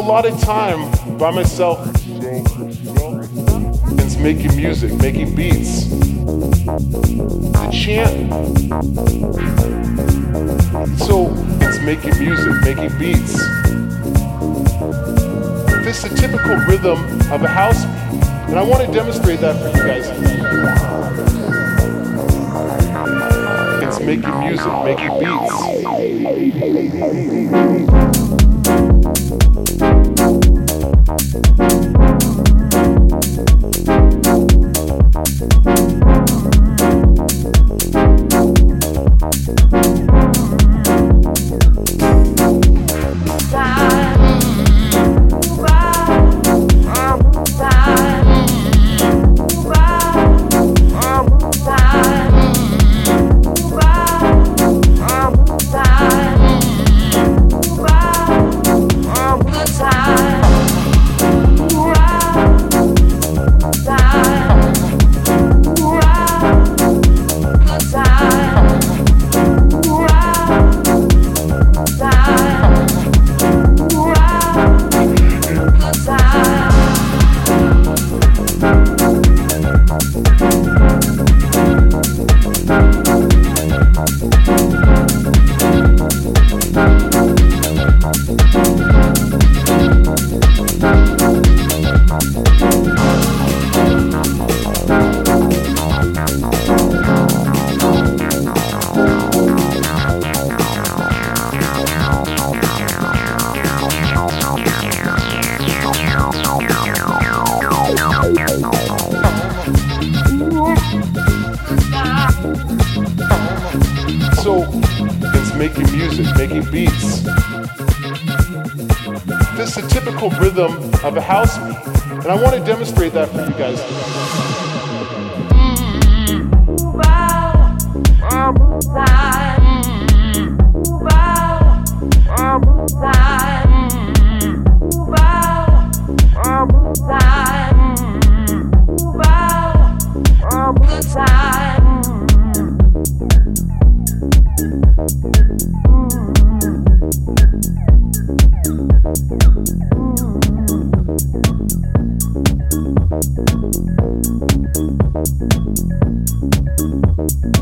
Lot of time by myself and making music, making beats. The chant. So it's making music, making beats. This is the typical rhythm of a house beat. And I want to demonstrate that for you guys. It's making music, making beats. Thank making music, making beats. This is a typical rhythm of a house beat, and I want to demonstrate that for you guys. Wow. Wow. Thank you.